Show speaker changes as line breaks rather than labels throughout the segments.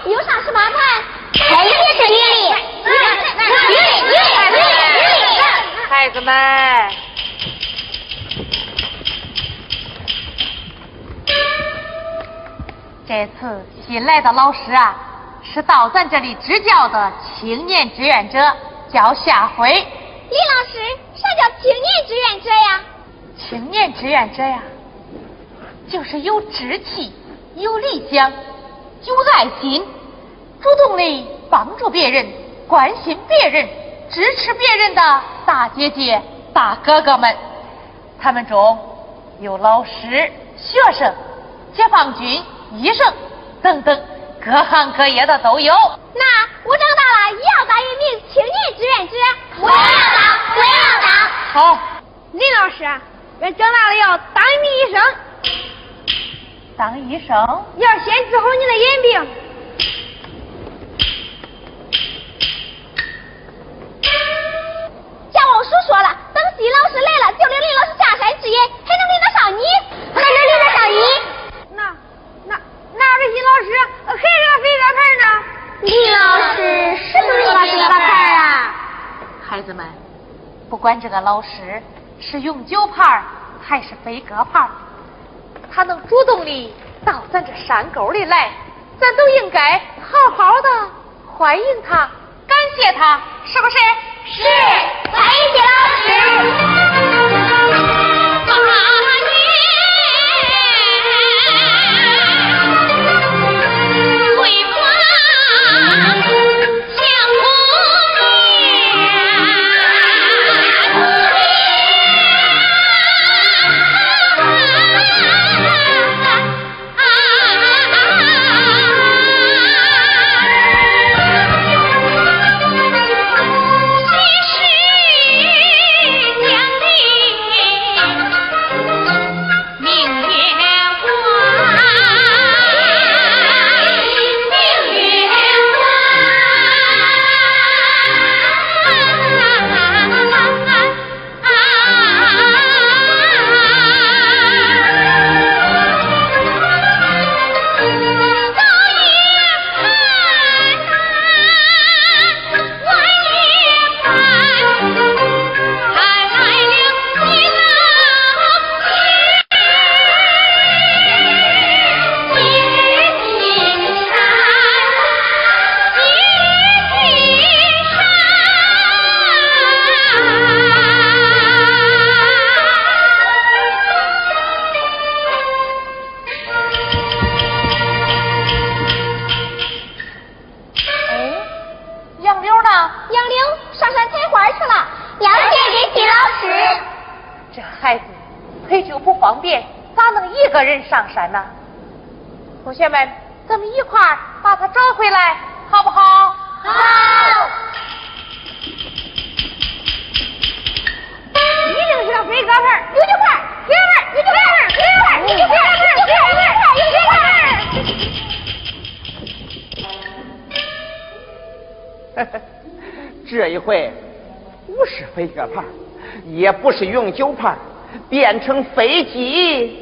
豹子岭，又上十八盘？
肯定是女的，女的，女的，女的，女的。
孩子们，这次新来的老师啊，是到咱这里支教的青年志愿者，叫夏辉。
李老师，啥叫青年志愿者呀？
青年志愿者呀，就是有志气、有理想、有爱心，主动的帮助别人、关心别人、支持别人的大姐姐、大哥哥们。他们中有老师、学生、解放军、医生等等，各行各业的都有。
那我长大了也要当一名青年志愿者。我要当，我要当。
好，
林老师，俺长大了要当一名医生，
当医生
要先治好你的眼病。
贾王叔说了，等新老师来了，就领林老师下山治眼，还能领得上你，还能领得上你。
那那那这新老师还是个飞鸽牌呢？
李老师是不是鸽牌啊？
孩子们，不管这个老师是永久牌还是飞鸽牌，他能主动的到咱这山沟里来，咱都应该好好的欢迎他，感谢他，是不是？
是，欢迎谢老师。
哎，
是
永久牌，变成飞机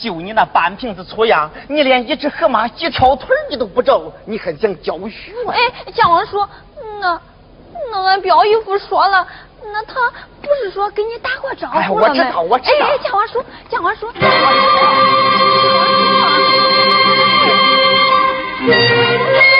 就你那半瓶子粗样，你连一只河马几条腿你都不着，你还想教学？
哎，蒋王叔，那那俺表姨夫说了，那他不是说给你打过招呼了
哎我知道我知道
哎，蒋王叔，蒋王叔。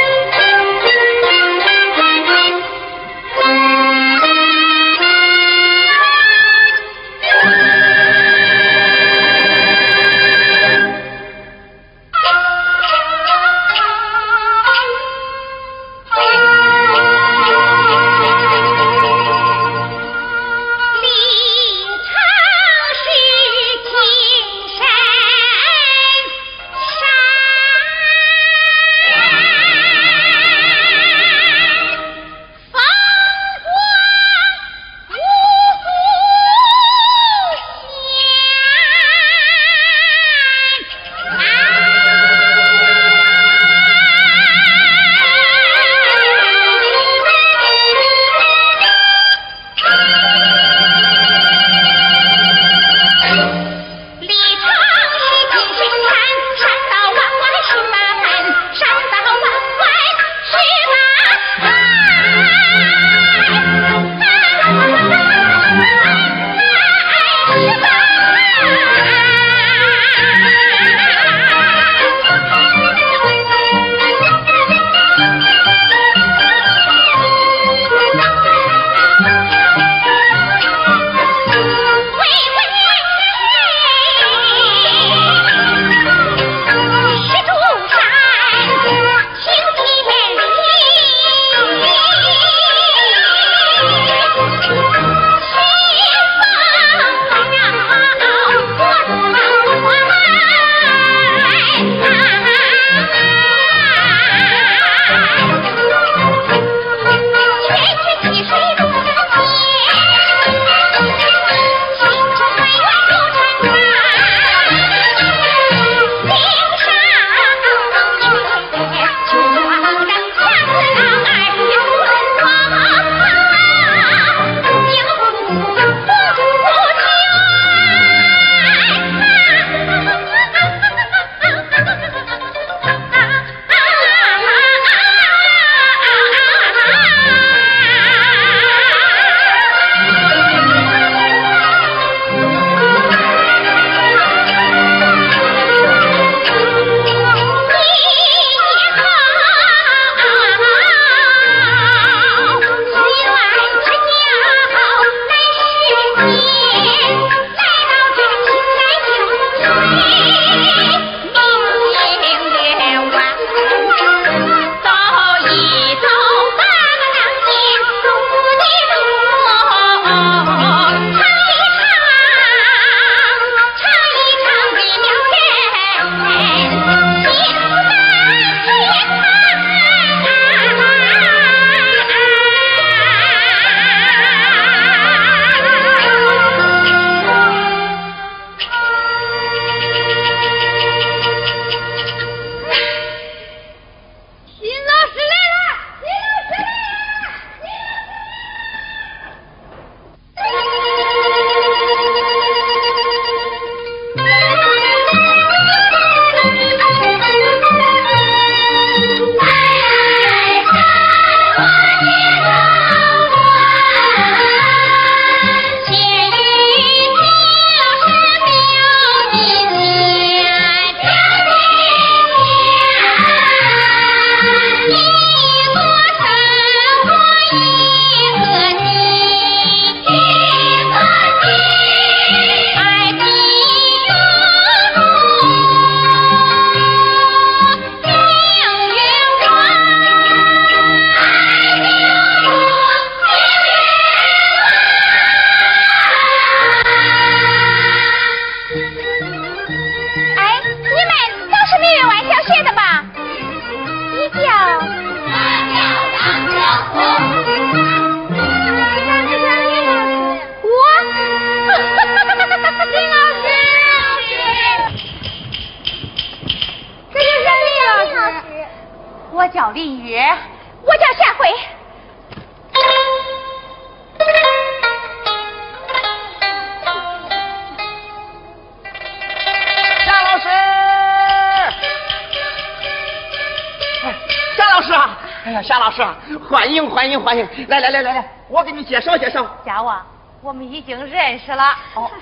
欢迎欢迎欢迎！来来来来来，我给你介绍介绍。
家娃，我们已经认识了。
哦。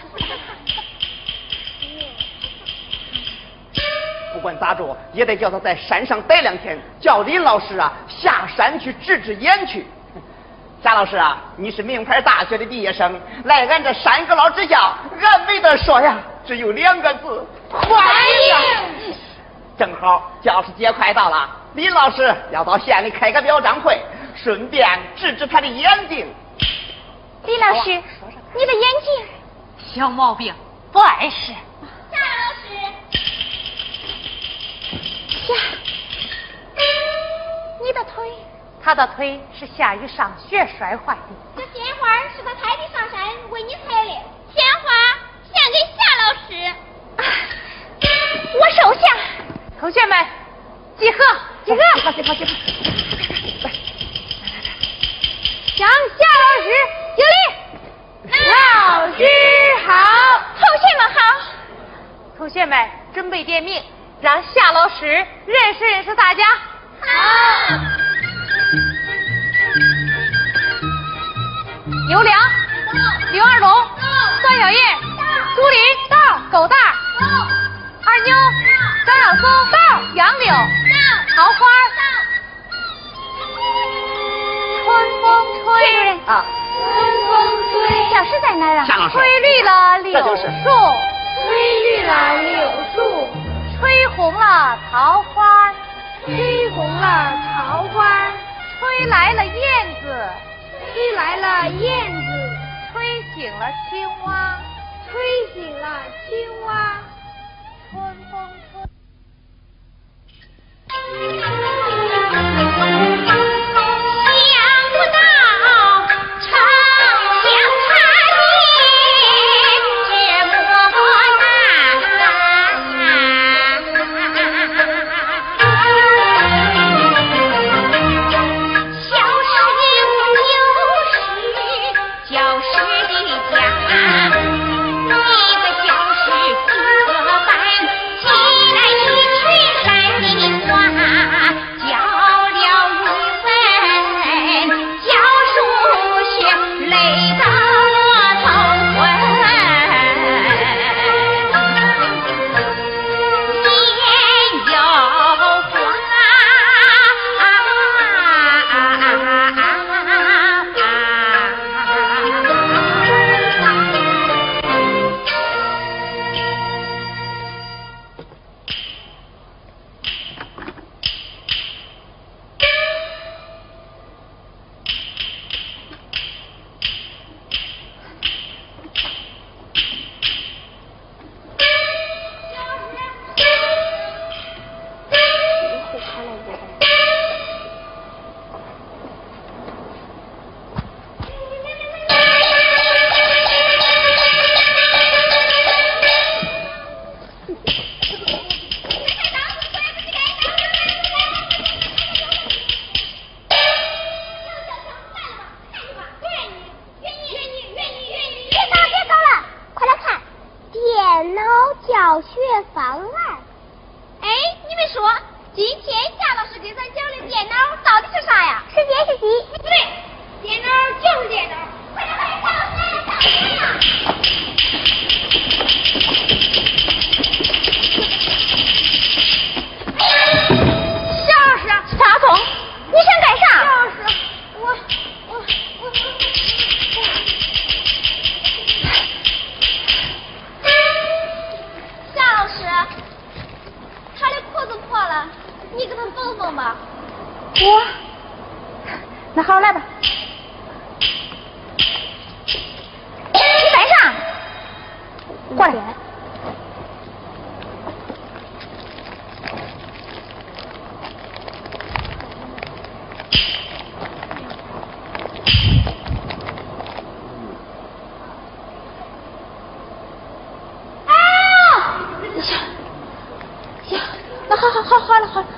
不管咋着，也得叫他在山上待两天，叫林老师啊下山去治治眼去。贾老师啊，你是名牌大学的毕业生，来俺这山阁老之教，俺没得说呀，只有两个字：欢迎。正好，教师节快到了，林老师要到县里开个表彰会，顺便治治他的眼睛。
李老师，你的眼睛
小毛病，不碍事。
夏老师，夏，你的腿。
他的腿是下雨上学摔坏的。
这鲜花是他特地上山为你采的，鲜花献给夏老师。啊我收下。
同学们，集合，
集合，
集合，集合，集合。来，
向夏老师敬礼。老师好，
同学们好。
同学们，准备点名，让夏老师认识认识大家。
好。
刘良，刘二龙，段小叶，朱林，
到，
狗蛋，二妞，张小松，
到，
杨柳，桃花，吹，
啊，
春风吹，教室在哪儿啊？
吹绿了柳树，
吹绿了柳树，
吹红了桃花，
吹红了桃花，
吹来了燕子。
吹来了燕子，
吹醒了青蛙，
吹醒了青蛙。
春风
吹。行，行，那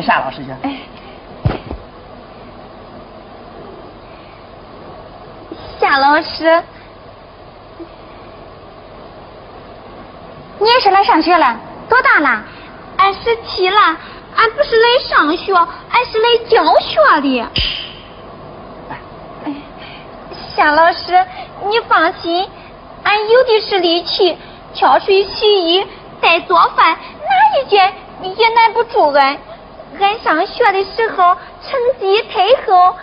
夏老师去。
哎，夏老师，你也是来上学了？多大了？
俺十七了，俺不是来上学，俺是来教学的。哎，夏老师，你放心，俺有的是力气，挑水、洗衣、带做饭，哪一件？也难不住俺，俺上学的时候成绩太好，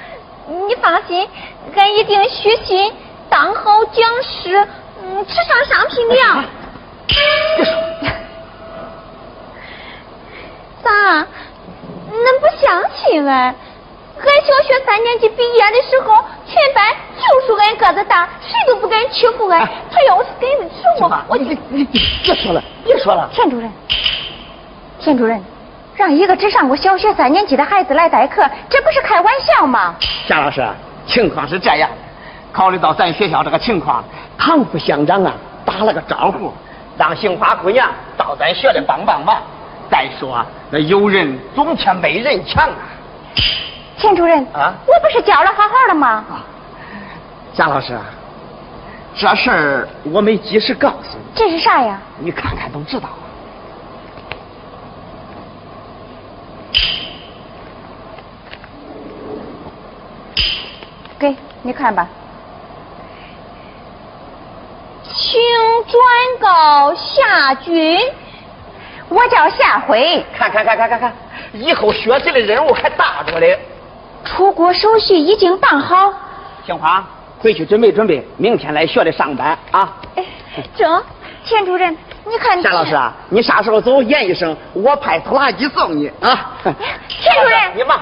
你放心，俺一定虚心当好讲师，嗯，吃上上品粮。咋？恁不相信俺？俺小学三年级毕业的时候，全班就说俺个子大，谁都不敢欺负俺。他要是给恁吃我，我
就你你别说了，别说了。
田主任。田主任，让一个只上过小学三年级的孩子来代课，这不是开玩笑吗？
夏老师，情况是这样，考虑到咱学校这个情况，唐副乡长啊打了个招呼，让杏花姑娘到咱学里帮帮忙。再说那有人总欠没人强啊。
秦主任
啊，
我不是教了好好的吗？
啊，夏老师，这事儿我没及时告诉你。
这是啥呀？
你看看都知道。
给你看吧，
请转告夏军，
我叫夏辉。
看看看看看看，以后学习的任务还大着嘞。
出国手续已经办好。
杏花，回去准备准备，明天来学里上班啊。
哎，中，田主任，你看。
夏老师啊，你啥时候走？严医生，我派拖拉机送你啊。
田主任，
你忙，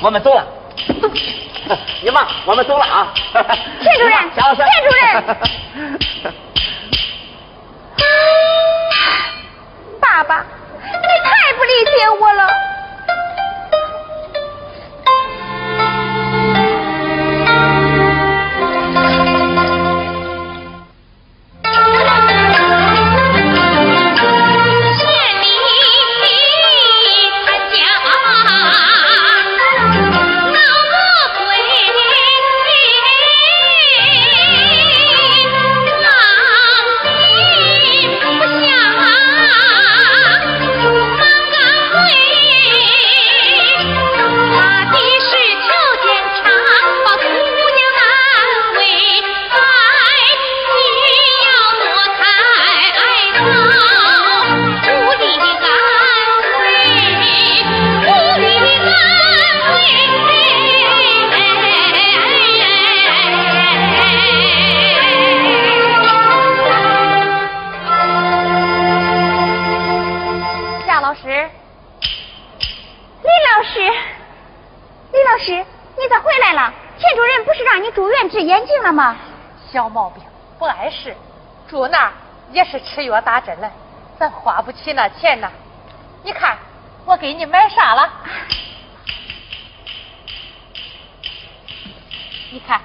我们走了。你忙，我们走了啊！
谢主任，
夏老师，
田主任，爸爸，你太不理解我了。吗？
小毛病，不碍事。住那儿也是吃药打针嘞，咱花不起那钱呐。你看，我给你买啥了？你看，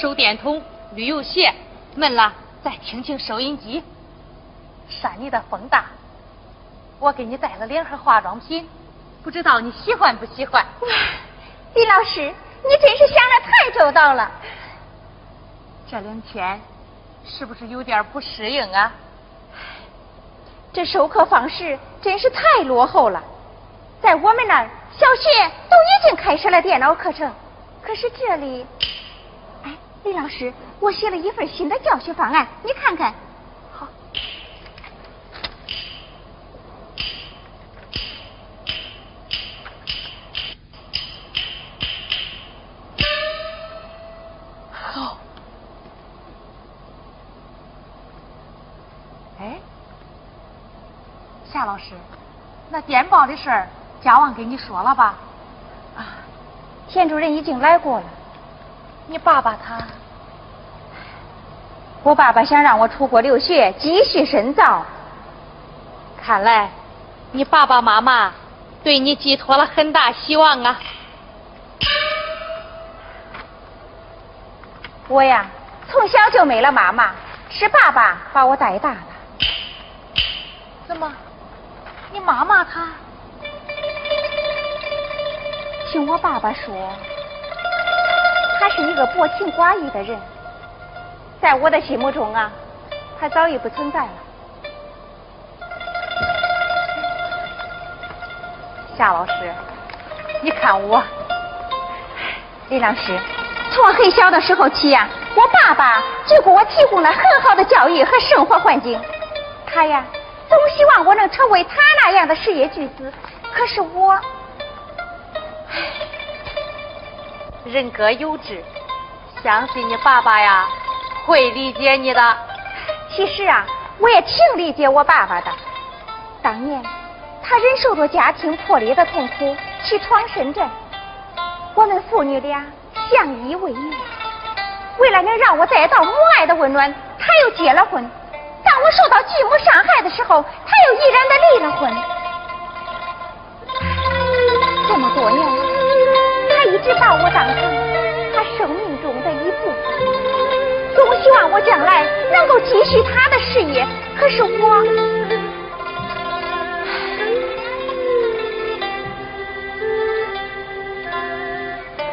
手电筒、旅游鞋，闷了再听听收音机。山里的风大，我给你带了两盒化妆品，不知道你喜欢不喜欢？
李老师，你真是想的太周到了。
这两天是不是有点不适应啊？
这授课方式真是太落后了。在我们那儿，小学都已经开设了电脑课程，可是这里，哎，李老师，我写了一份新的教学方案，你看看。
电报的事儿，家旺跟你说了吧？
啊，田主任已经来过了。
你爸爸他？
我爸爸想让我出国留学，继续深造。
看来，你爸爸妈妈对你寄托了很大希望啊。
我呀，从小就没了妈妈，是爸爸把我带大的。
怎么？你妈妈她？
听我爸爸说，他是一个薄情寡义的人，在我的心目中啊，他早已不存在了。夏老师，你看我，李老师，从我很小的时候起呀，我爸爸就给我提供了很好的教育和生活环境。他呀，总希望我能成为他那样的事业巨子。可是我，
人各有志，相信你爸爸呀会理解你的。
其实啊，我也挺理解我爸爸的。当年。他忍受着家庭破裂的痛苦，去闯深圳。我们父女俩相依为命，为了能让我得到母爱的温暖，他又结了婚。我受到继母伤害的时候，他又毅然的离了婚。这么多年，他一直把我当成他生命中的一部分，总希望我将来能够继续他的事业。可是我。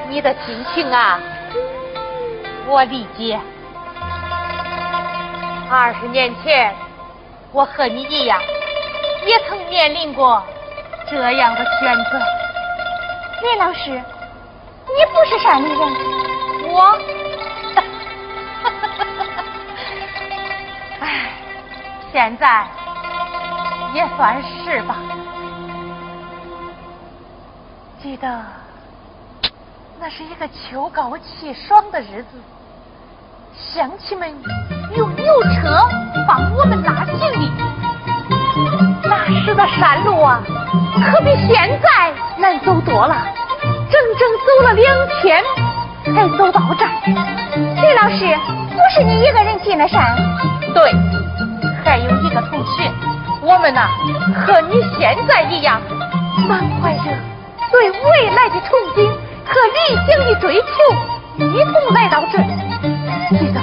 你的心情啊，我理解。二十年前，我和你一样，也曾面临过这样的选择。
林老师，你不是山里人，
我，哎，现在也算是吧。记得。那是一个秋高气爽的日子，乡亲们用牛车帮我们拉行李。那时的山路啊，可比现在难走多了，整整走了两天才走到这儿。
李老师，不是你一个人进了山？
对，还有一个同学，我们呐和你现在一样，满怀着对未来的憧憬。和理想的追求一同来到这里。记得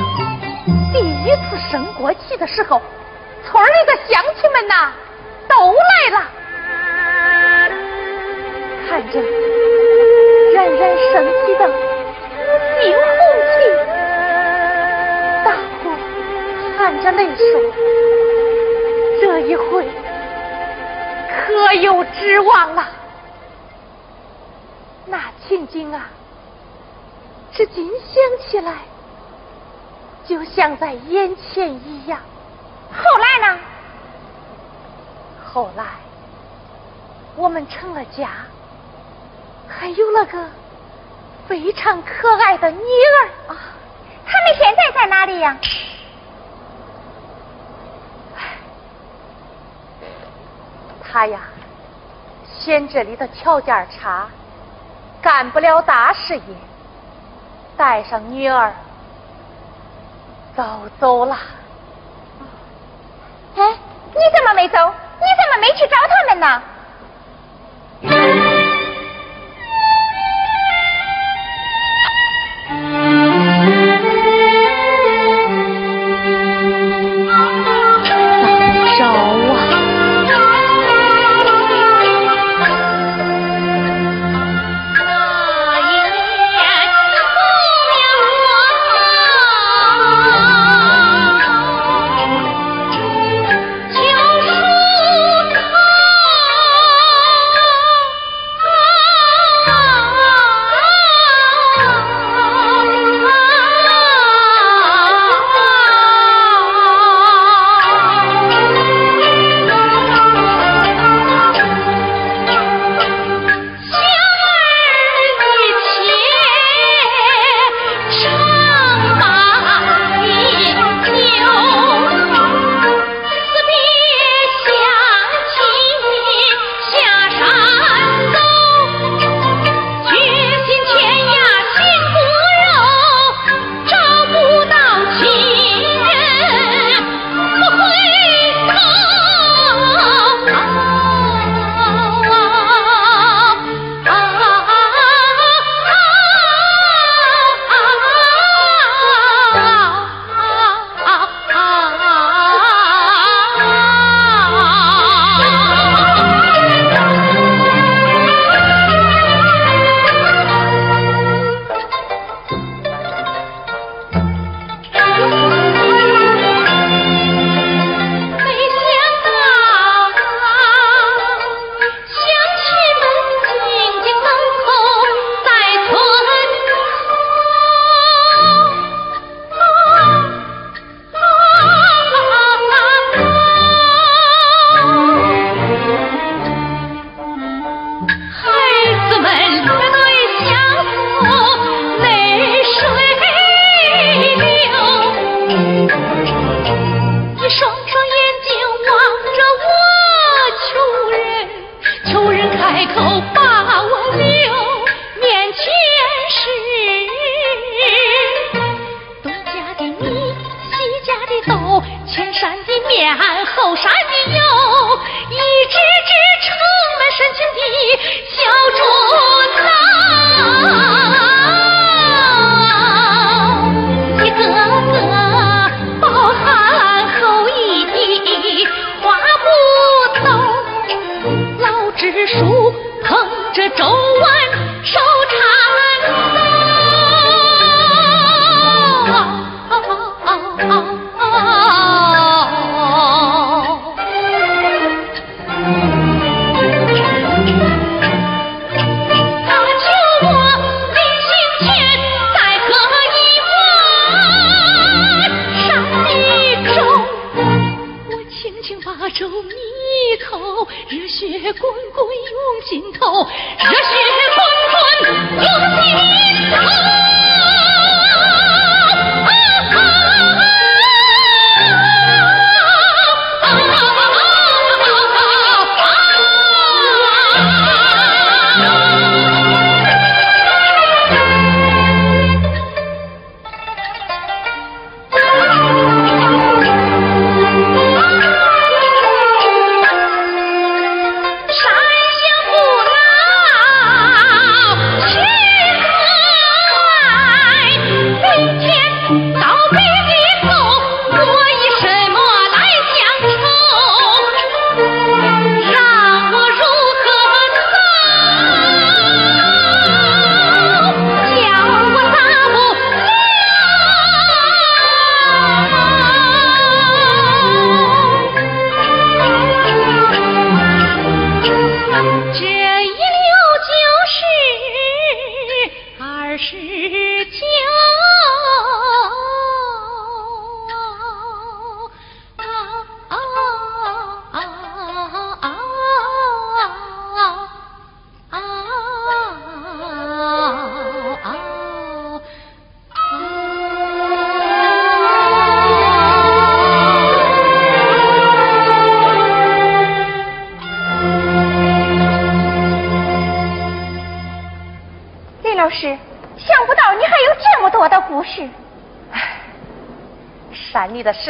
第一次升国旗的时候，村里的乡亲们呐都来了，看着冉冉升起的五星红旗，大伙含着泪说：“这一回可有指望了。”那情景啊，至今想起来，就像在眼前一样。
后来呢？
后来，我们成了家，还有了个非常可爱的女儿啊。
他们现在在哪里呀？
他呀，嫌这里的条件差。干不了大事业，带上女儿早走了。
哎，你怎么没走？你怎么没去找他们呢？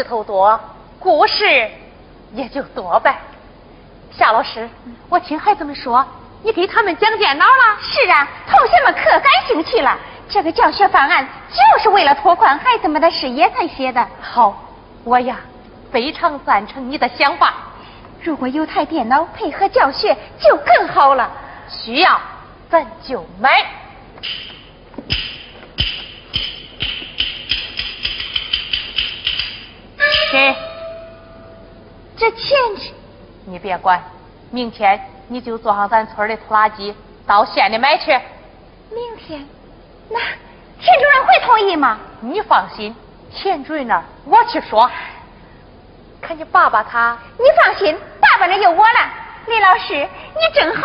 石头多，故事也就多呗。夏老师，我听孩子们说，你给他们讲电脑了？
是啊，同学们可感兴趣了。这个教学方案就是为了拓宽孩子们的视野才写的。
好，我呀非常赞成你的想法。
如果有台电脑配合教学，就更好了。
需要，咱就买。给，
这钱
你别管，明天你就坐上咱村的拖拉机到县里买去。
明天，那田主任会同意吗？
你放心，田主任那儿我去说。看你爸爸他，
你放心，爸爸那有我了。李老师，你真好。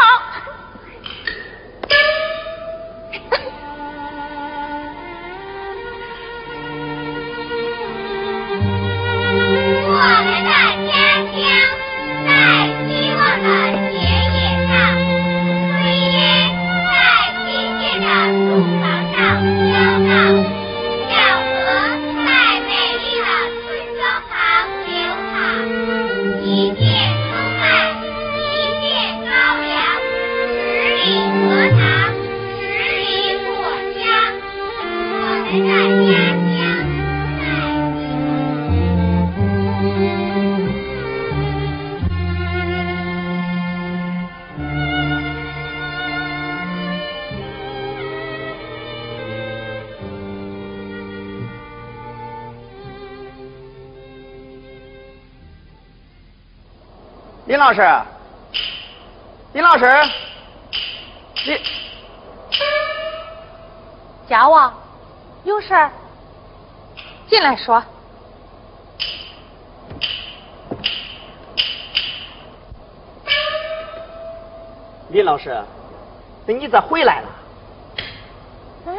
老师，林老师，你，
家旺，有事儿，进来说。
林老师，那你咋回来了？
嗯，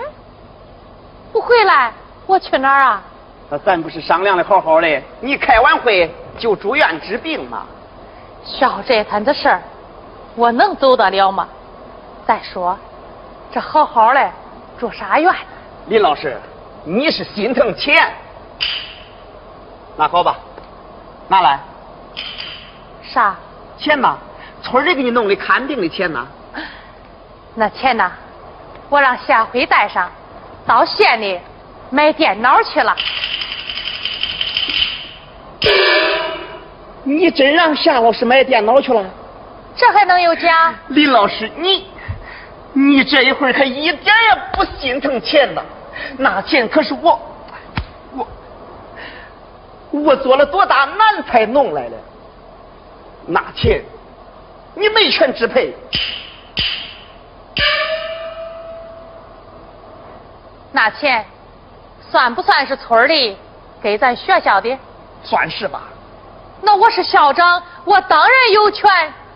不回来，我去哪儿啊？
那咱不是商量的好好的，你开完会就住院治病吗？
小这摊子事儿，我能走得了吗？再说，这好好的住啥院？
林老师，你是心疼钱？那好吧，拿来。
啥？
钱呐，村里给你弄的看病的钱呐。
那钱呐，我让夏辉带上，到县里买电脑去了。
你真让夏老师买电脑去了？
这还能有假？
林老师，你你这一会儿可一点也不心疼钱呐？那钱可是我，我，我做了多大难才弄来的？那钱你没权支配。
那钱算不算是村里给咱学校的？
算是吧。
那我是校长，我当然有权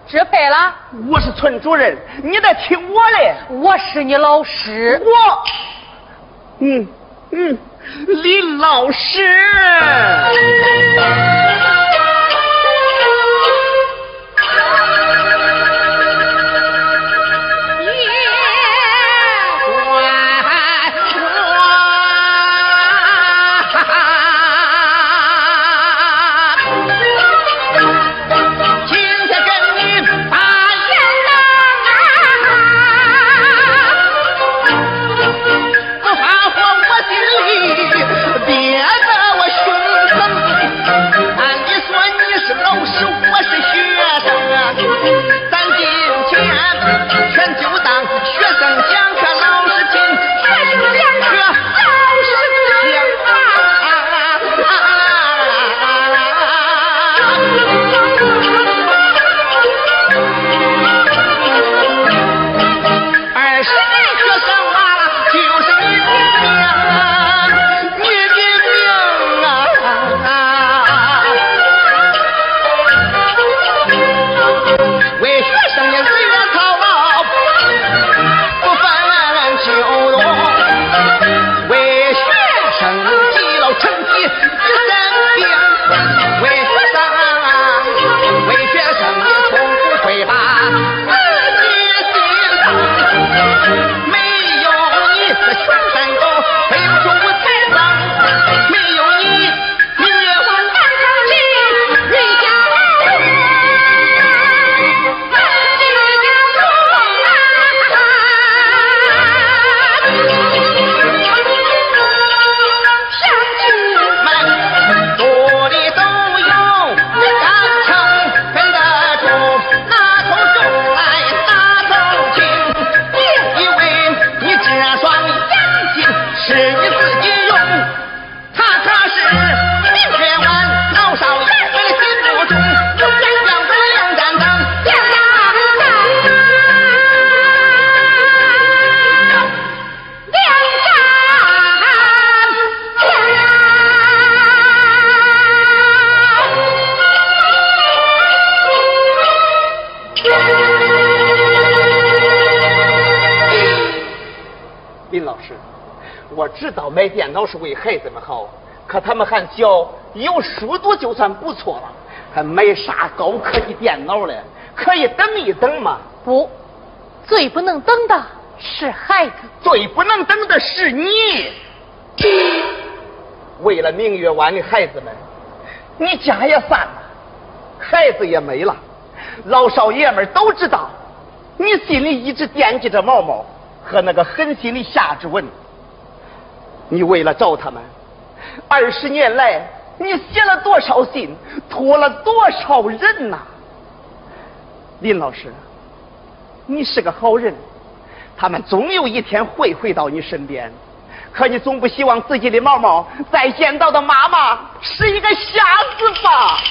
支配了。
我是村主任，你得听我的。
我是你老师。
我，嗯嗯，李老师。可他们还小，有书读就算不错了，还买啥高科技电脑嘞？可以等一等嘛？
不，最不能等的是孩子，
最不能等的是你。为了明月湾的孩子们，你家也散了，孩子也没了，老少爷们都知道，你心里一直惦记着毛毛和那个狠心的夏志文。你为了找他们，二十年来你写了多少信，托了多少人呐？林老师，你是个好人，他们总有一天会回到你身边，可你总不希望自己的毛毛再见到的妈妈是一个瞎子吧？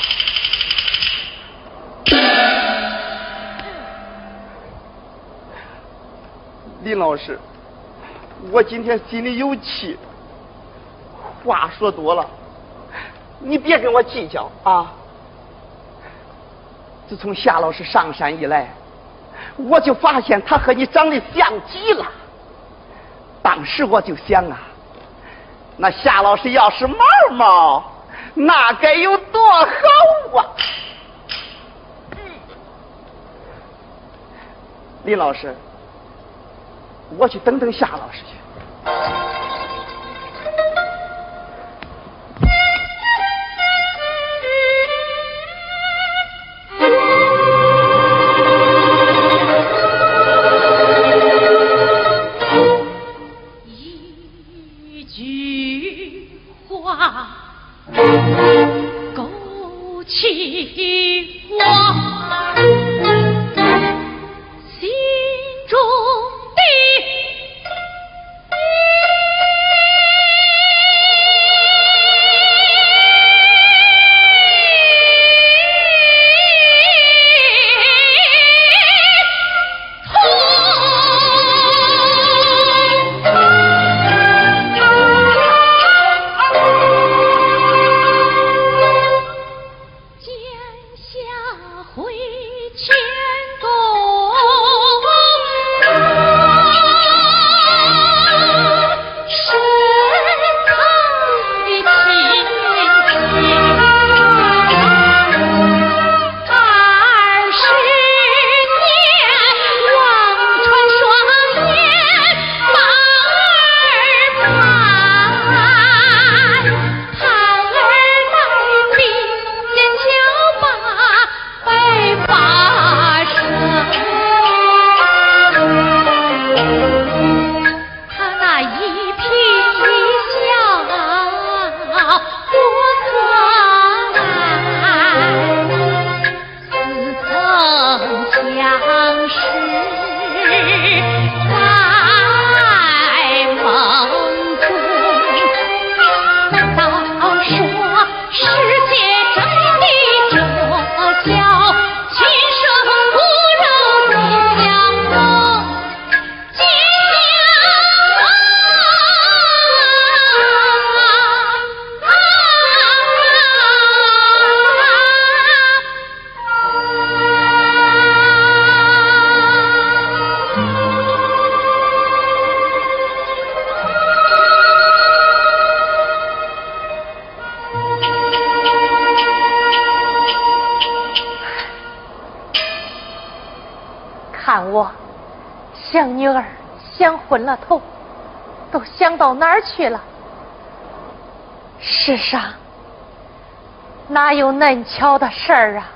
林老师，我今天心里有气。话说多了，你别跟我计较啊！自从夏老师上山以来，我就发现他和你长得像极了。当时我就想啊，那夏老师要是毛毛，那该有多好啊！林老师，我去等等夏老师去。
心
到哪儿去了？世上哪有嫩巧的事儿啊？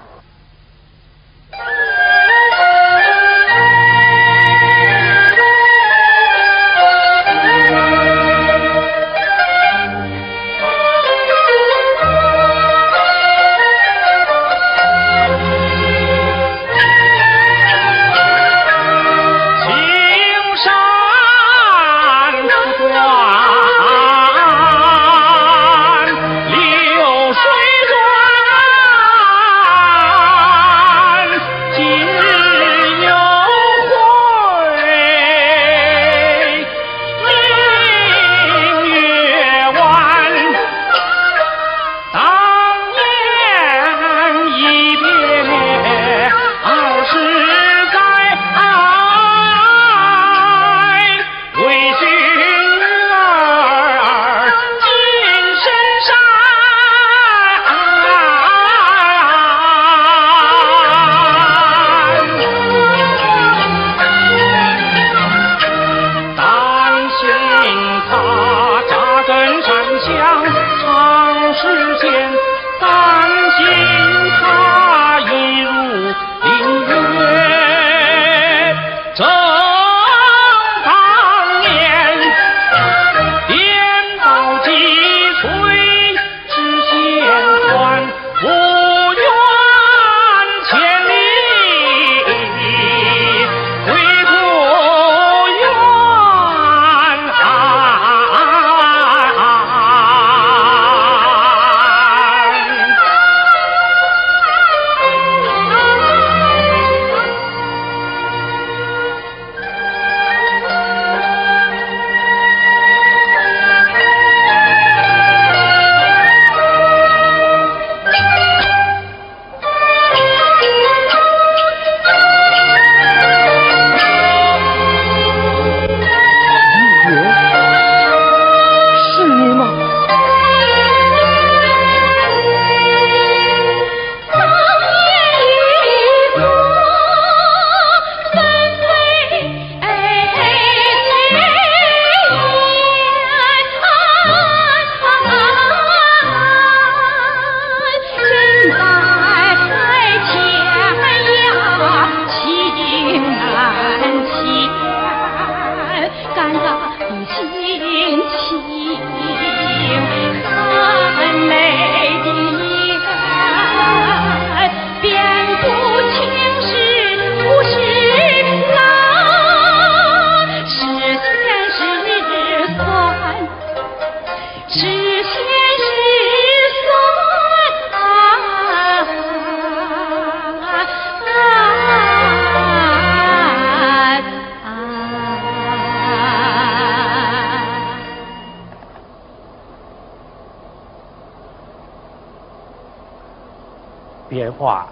化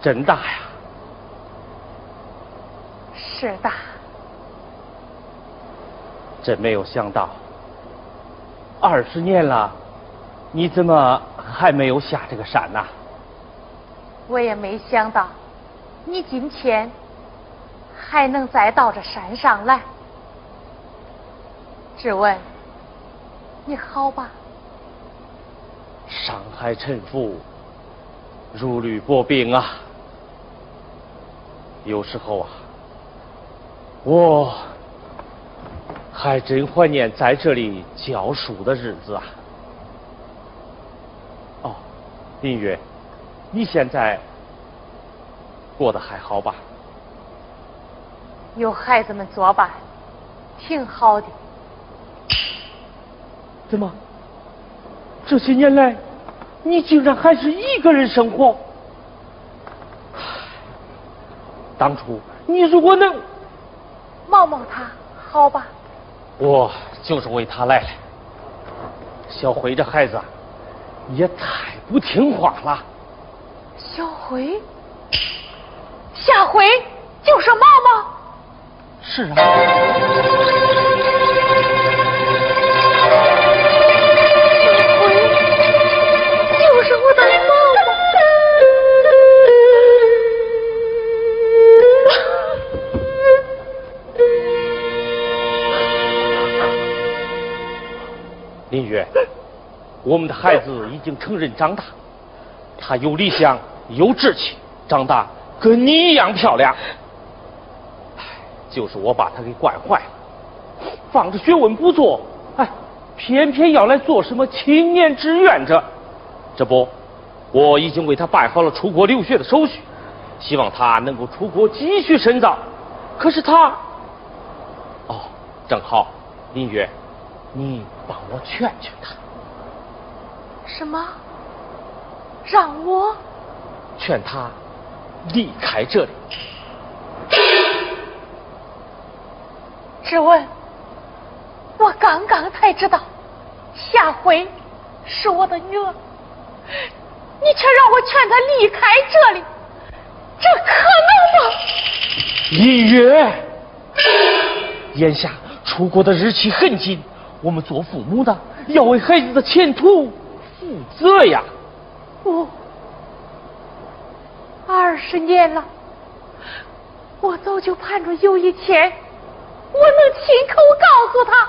真大呀！
是大，
真没有想到，二十年了，你怎么还没有下这个山呐？
我也没想到，你今天还能再到这山上来。只问，你好吧？
上海沉浮，如履薄冰啊！有时候啊，我还真怀念在这里教书的日子啊。哦，林月，你现在过得还好吧？
有孩子们作伴，挺好的。
怎么？这些年来，你竟然还是一个人生活？当初你如果能，
冒冒他好吧？
我就是为他来的。小辉这孩子啊也太不听话了。
小辉，下回就是毛毛。
是啊。
林月，我们的孩子已经成人长大，他有理想，有志气，长大跟你一样漂亮。唉就是我把他给惯坏了，放着学问不做，哎，偏偏要来做什么青年志愿者。这不，我已经为他办好了出国留学的手续，希望他能够出国继续深造。可是他，哦，正好，林月，你帮我劝劝他，
什么？让我
劝他离开这里。
只问，我刚刚才知道，夏辉是我的女儿，你却让我劝她离开这里，这可能吗？
一月，眼下出国的日期很近，我们做父母的要为孩子的前途负责呀。
我二十年了，我早就盼着有一天，我能亲口告诉他，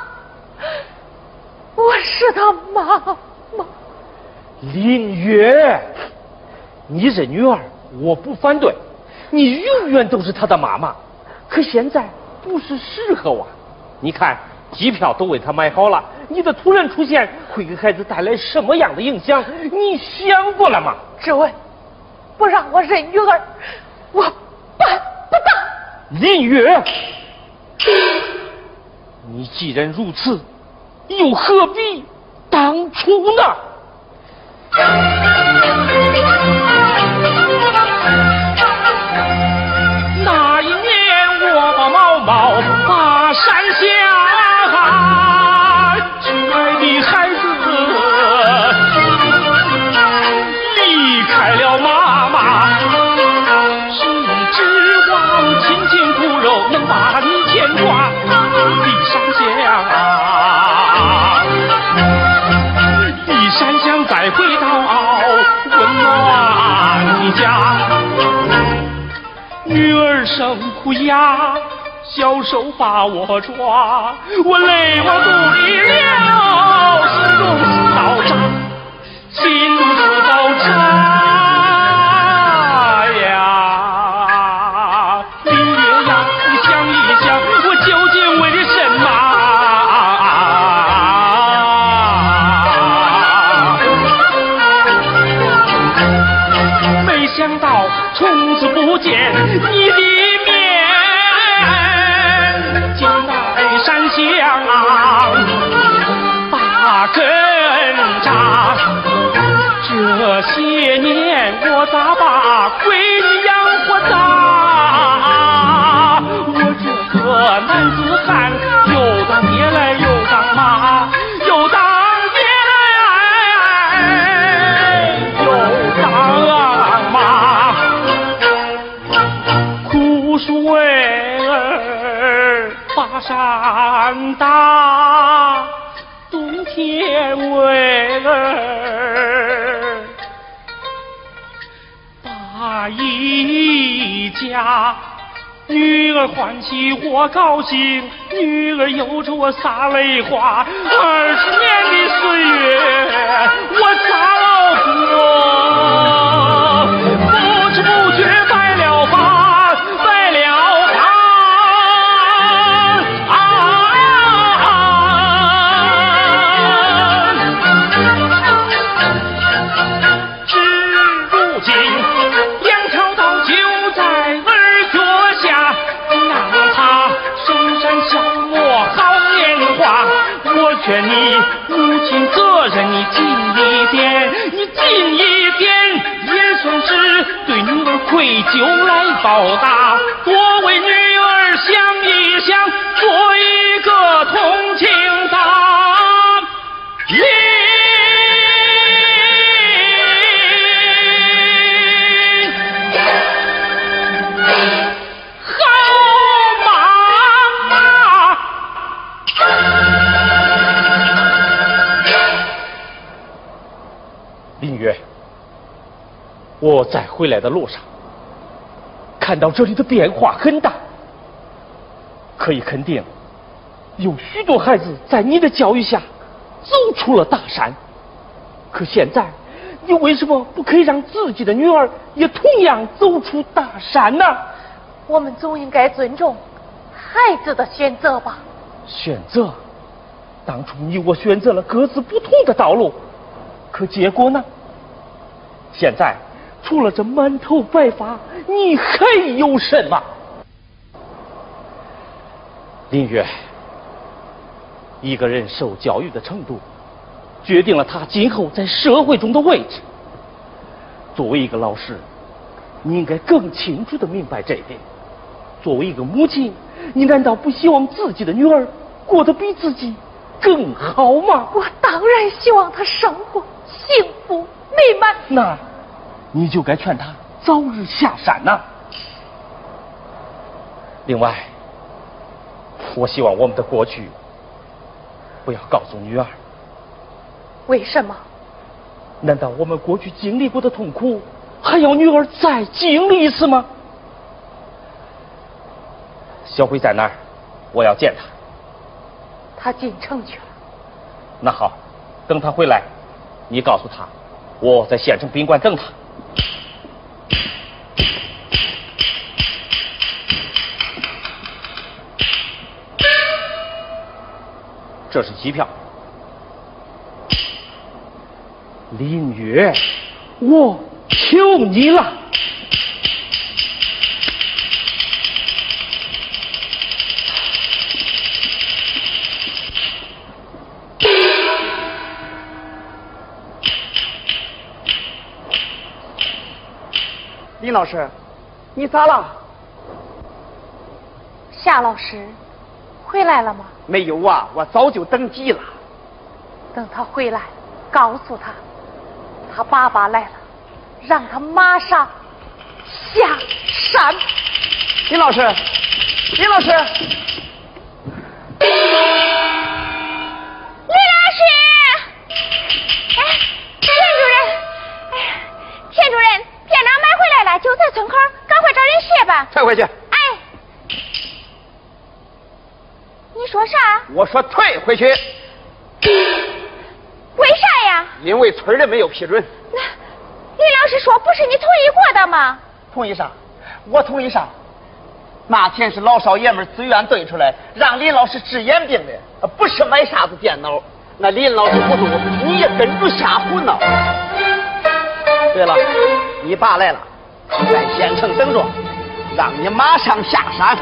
我是他妈妈。
林月，你这女儿我不反对，你永远都是他的妈妈。可现在不是时候啊！你看，机票都为他买好了，你的突然出现会给孩子带来什么样的影响？你想过了吗？
志文，不让我认女儿，我办不到。
林月，你既然如此，又何必当初呢？生苦呀，小手把我抓，我泪往肚里流，心如似刀扎，心如似刀扎大，冬天为儿把一家。女儿欢喜我高兴，女儿有着我洒泪花。二十年的岁月我愧疚来报答。多为女儿想一想，做一个同情党。好妈妈。林月，我在回来的路上，看到这里的变化很大，可以肯定，有许多孩子在你的教育下
走出了大山。可现在，你为什么不可以让自己的女儿也同样走出大山呢？
我们总应该尊重孩子的选择吧。
选择，当初你我选择了各自不同的道路，可结果呢？现在除了这满头白发，你还有什么？林月，一个人受教育的程度，决定了他今后在社会中的位置。作为一个老师，你应该更清楚的明白这一点。作为一个母亲，你难道不希望自己的女儿过得比自己更好吗？
我当然希望她生活幸福美满。
那，你就该劝他早日下山呐。另外，我希望我们的过去不要告诉女儿。
为什么？
难道我们过去经历过的痛苦，还要女儿再经历一次吗？小辉在哪儿？我要见他。
他进城去了。
那好，等他回来，你告诉他，我在县城宾馆等他。这是机票。林月，我求你了。
林老师，你咋了？
夏老师回来了吗？
没有啊，我早就等急了。
等他回来，告诉他，他爸爸来了，让他马上下山。
金老师，金老师，
吧。
退回去。
哎，你说啥？
我说退回去，
为啥呀？
因为村里没有批准。
那李老师说不是你同意过的吗？
同意啥？我同意啥？那钱是老少爷们自愿兑出来，让林老师治眼病的，不是买啥子电脑。那林老师糊涂，你也跟着瞎胡闹。对了，你爸来了，在县城等着，让你马上下山。